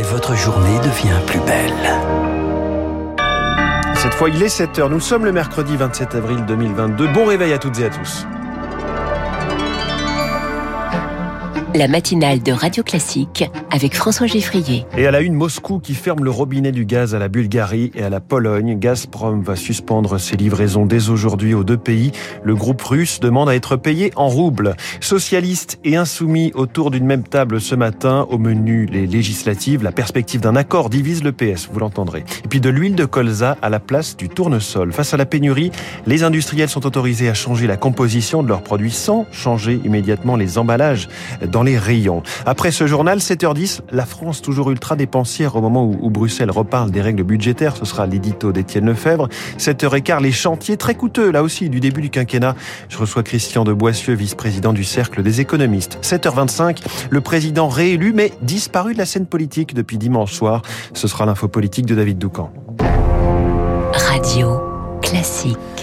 et votre journée devient plus belle. Cette fois, il est 7h. Nous sommes le mercredi 27 avril 2022. Bon réveil à toutes et à tous. La matinale de Radio Classique avec François Geffrier. Et à la une, Moscou qui ferme le robinet du gaz à la Bulgarie et à la Pologne. Gazprom va suspendre ses livraisons dès aujourd'hui aux deux pays. Le groupe russe demande à être payé en roubles. Socialistes et insoumis autour d'une même table ce matin. Au menu, les législatives. La perspective d'un accord divise le PS, vous l'entendrez. Et puis de l'huile de colza à la place du tournesol. Face à la pénurie, les industriels sont autorisés à changer la composition de leurs produits sans changer immédiatement les emballages les rayons. Après ce journal, 7h10, la France toujours ultra dépensière au moment où, Bruxelles reparle des règles budgétaires. Ce sera l'édito d'Étienne Lefebvre. 7h15, les chantiers très coûteux, là aussi, du début du quinquennat. Je reçois Christian de Boissieu, vice-président du Cercle des économistes. 7h25, le président réélu, mais disparu de la scène politique depuis dimanche soir. Ce sera l'info politique de David Doucan. Radio classique.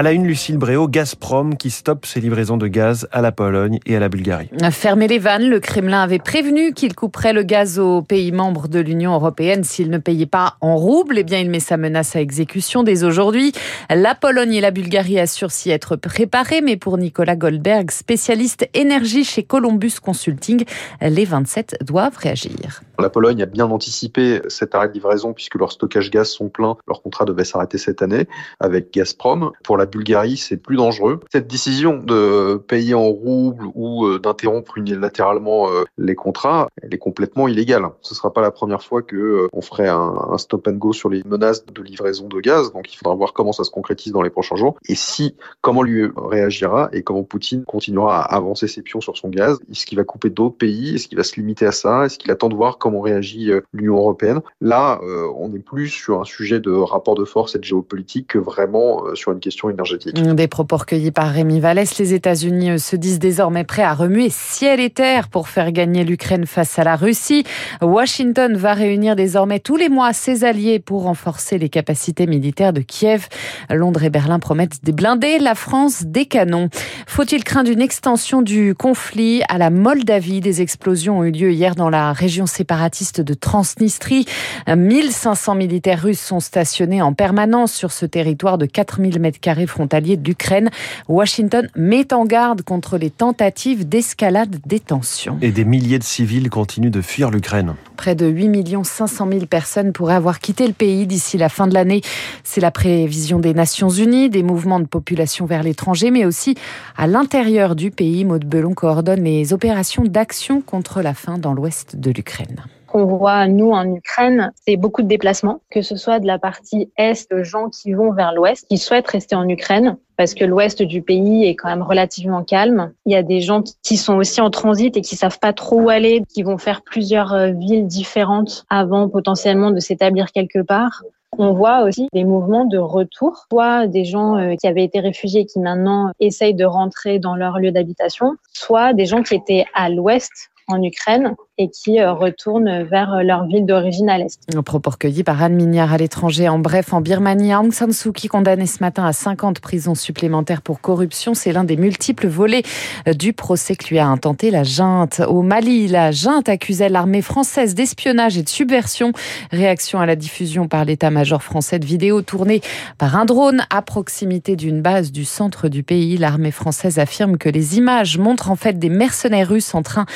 À la une, Lucille Bréau, Gazprom qui stoppe ses livraisons de gaz à la Pologne et à la Bulgarie. Fermer les vannes, le Kremlin avait prévenu qu'il couperait le gaz aux pays membres de l'Union européenne s'ils ne payaient pas en roubles. Eh bien, il met sa menace à exécution dès aujourd'hui. La Pologne et la Bulgarie assurent s'y être préparés, mais pour Nicolas Goldberg, spécialiste énergie chez Columbus Consulting, les 27 doivent réagir. La Pologne a bien anticipé cet arrêt de livraison puisque leurs stockages gaz sont pleins. Leur contrat devait s'arrêter cette année avec Gazprom. Pour la Bulgarie, c'est plus dangereux. Cette décision de payer en roubles ou euh, d'interrompre unilatéralement euh, les contrats, elle est complètement illégale. Ce ne sera pas la première fois que euh, on ferait un, stop and go sur les menaces de livraison de gaz. Donc il faudra voir comment ça se concrétise dans les prochains jours et si comment lui réagira et comment Poutine continuera à avancer ses pions sur son gaz. Est-ce qu'il va couper d'autres pays? Est-ce qu'il va se limiter à ça? Est-ce qu'il attend de voir comment réagit l'Union européenne? Là, on est plus sur un sujet de rapport de force et de géopolitique que vraiment sur une question Mm, des propos recueillis par Rémi Vallès, les États-Unis euh, se disent désormais prêts à remuer ciel et terre pour faire gagner l'Ukraine face à la Russie. Washington va réunir désormais tous les mois ses alliés pour renforcer les capacités militaires de Kiev. Londres et Berlin promettent des blindés, la France des canons. Faut-il craindre une extension du conflit à la Moldavie? Des explosions ont eu lieu hier dans la région séparatiste de Transnistrie. Euh, 1500 militaires russes sont stationnés en permanence sur ce territoire de 4000 m2 carré frontalier d'Ukraine. Washington met en garde contre les tentatives d'escalade des tensions. Et des milliers de civils continuent de fuir l'Ukraine. Près de 8 500 000 personnes pourraient avoir quitté le pays d'ici la fin de l'année. C'est la prévision des Nations Unies, des mouvements de population vers l'étranger, mais aussi à l'intérieur du pays. Maud Belon coordonne les opérations d'action contre la faim dans l'ouest de l'Ukraine qu'on voit, nous, en Ukraine, c'est beaucoup de déplacements, que ce soit de la partie est, de gens qui vont vers l'ouest, qui souhaitent rester en Ukraine, parce que l'ouest du pays est quand même relativement calme. Il y a des gens qui sont aussi en transit et qui savent pas trop où aller, qui vont faire plusieurs euh, villes différentes avant potentiellement de s'établir quelque part. On voit aussi des mouvements de retour, soit des gens euh, qui avaient été réfugiés qui maintenant essayent de rentrer dans leur lieu d'habitation, soit des gens qui étaient à l'ouest en Ukraine et qui euh, retournent vers euh, leur ville d'origine à l'Est. Un propos recueilli par Anne Mignard à l'étranger. En bref, en Birmanie, Aung San Suu Kyi condamné ce matin à 50 prisons supplémentaires pour corruption. C'est l'un des multiples volets euh, du procès que lui a intenté la junte. Au Mali, la junte accusait l'armée française d'espionnage et de subversion. Réaction à la diffusion par l'état-major français de vidéos tournées par un drone à proximité d'une base du centre du pays. L'armée française affirme que les images montrent en fait des mercenaires russes en train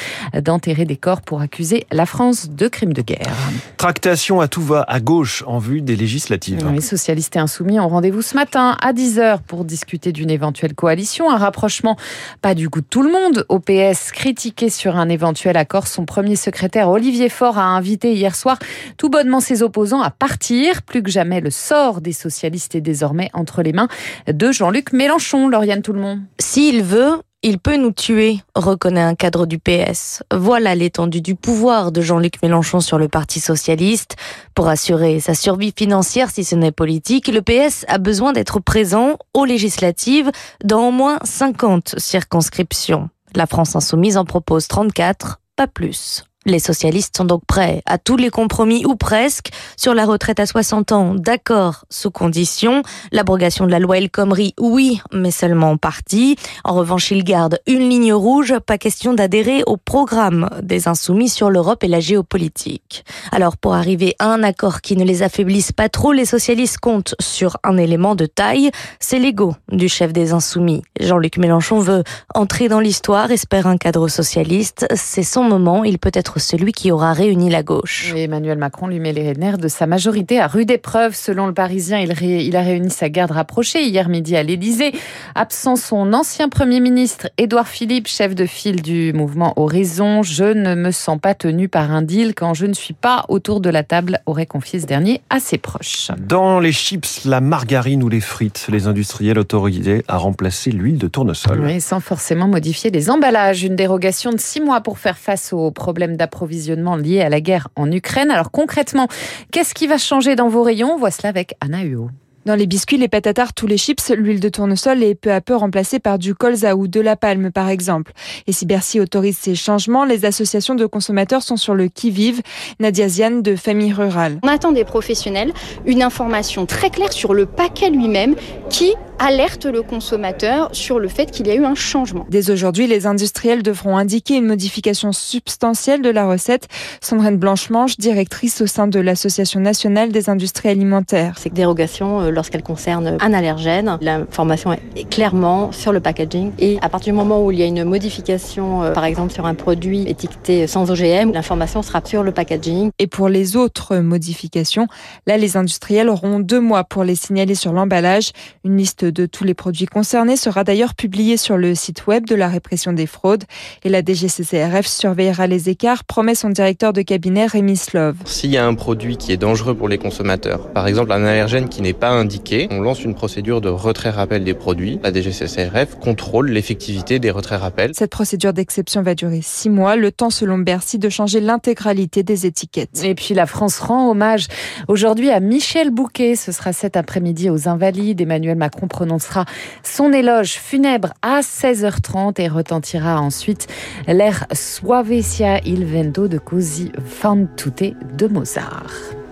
d'enterrer des corps pour accuser la France de crimes de guerre. Tractation à tout va à gauche en vue des législatives. Les socialistes et insoumis ont rendez-vous ce matin à 10h pour discuter d'une éventuelle coalition, un rapprochement pas du goût de tout le monde. Au PS, critiqué sur un éventuel accord, son premier secrétaire Olivier Faure a invité hier soir tout bonnement ses opposants à partir. Plus que jamais, le sort des socialistes est désormais entre les mains de Jean-Luc Mélenchon. Lauriane Tout le monde. S'il veut, il peut nous tuer, reconnaît un cadre du PS. Voilà l'étendue du pouvoir de Jean-Luc Mélenchon sur le Parti socialiste. Pour assurer sa survie financière, si ce n'est politique, le PS a besoin d'être présent aux législatives dans au moins 50 circonscriptions. La France insoumise en propose 34, pas plus. Les socialistes sont donc prêts à tous les compromis ou presque sur la retraite à 60 ans. D'accord, sous condition. L'abrogation de la loi El Khomri, oui, mais seulement en partie. En revanche, ils gardent une ligne rouge, pas question d'adhérer au programme des insoumis sur l'Europe et la géopolitique. Alors, pour arriver à un accord qui ne les affaiblisse pas trop, les socialistes comptent sur un élément de taille, c'est l'ego du chef des insoumis. Jean-Luc Mélenchon veut entrer dans l'histoire, espère un cadre socialiste. C'est son moment, il peut être celui qui aura réuni la gauche. Emmanuel Macron lui met les nerfs de sa majorité à rude épreuve. Selon le Parisien, il, il a réuni sa garde rapprochée hier midi à l'Élysée. Absent son ancien Premier ministre, Édouard Philippe, chef de file du mouvement Horizon. Je ne me sens pas tenu par un deal quand je ne suis pas autour de la table, aurait confié ce dernier à ses proches. Dans les chips, la margarine ou les frites, les industriels autorisés à remplacer l'huile de tournesol. Oui, sans forcément modifier les emballages. Une dérogation de six mois pour faire face aux problèmes d'approvisionnement liés à la guerre en Ukraine. Alors concrètement, qu'est-ce qui va changer dans vos rayons? Voici cela avec Anna Huot. Dans les biscuits, les pâtes à tarte tous les chips, l'huile de tournesol est peu à peu remplacée par du colza ou de la palme, par exemple. Et si Bercy autorise ces changements, les associations de consommateurs sont sur le qui-vive. Nadia Ziane de Famille Rurale. On attend des professionnels une information très claire sur le paquet lui-même qui alerte le consommateur sur le fait qu'il y a eu un changement. Dès aujourd'hui, les industriels devront indiquer une modification substantielle de la recette. Sandrine Blanchemange, directrice au sein de l'Association nationale des industries alimentaires. Ces dérogations, lorsqu'elles concernent un allergène, l'information est clairement sur le packaging. Et à partir du moment où il y a une modification, euh, par exemple sur un produit étiqueté sans OGM, l'information sera sur le packaging. Et pour les autres modifications, là, les industriels auront deux mois pour les signaler sur l'emballage. Une liste de tous les produits concernés sera d'ailleurs publiée sur le site web de la répression des fraudes. Et la DGCCRF surveillera les écarts, promet son directeur de cabinet Rémi Slove. S'il y a un produit qui est dangereux pour les consommateurs, par exemple un allergène qui n'est pas indiqué, on lance une procédure de retrait-rappel des produits. La DGCCRF contrôle l'effectivité des retraits-rappels. Cette procédure d'exception va durer six mois, le temps selon Bercy de changer l'intégralité des étiquettes. Et puis la France rend hommage aujourd'hui à Michel Bouquet. Ce sera cet après-midi aux Invalides. Emmanuel Macron prononcera son éloge funèbre à 16h30 et retentira ensuite l'air Suavecia il vento de così fan tutte de Mozart.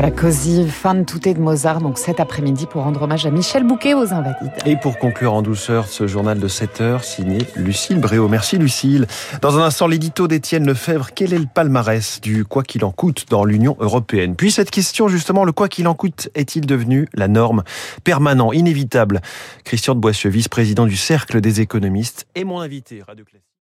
Voilà, Cosy, fan touté de Mozart, donc cet après-midi pour rendre hommage à Michel Bouquet aux Invalides. Et pour conclure en douceur ce journal de 7 heures, signé Lucille Bréau. Merci Lucille. Dans un instant, l'édito d'Étienne Lefebvre, quel est le palmarès du quoi qu'il en coûte dans l'Union européenne? Puis cette question, justement, le quoi qu'il en coûte est-il devenu la norme permanente, inévitable? Christian de Boissieu, vice-président du Cercle des économistes, est mon invité.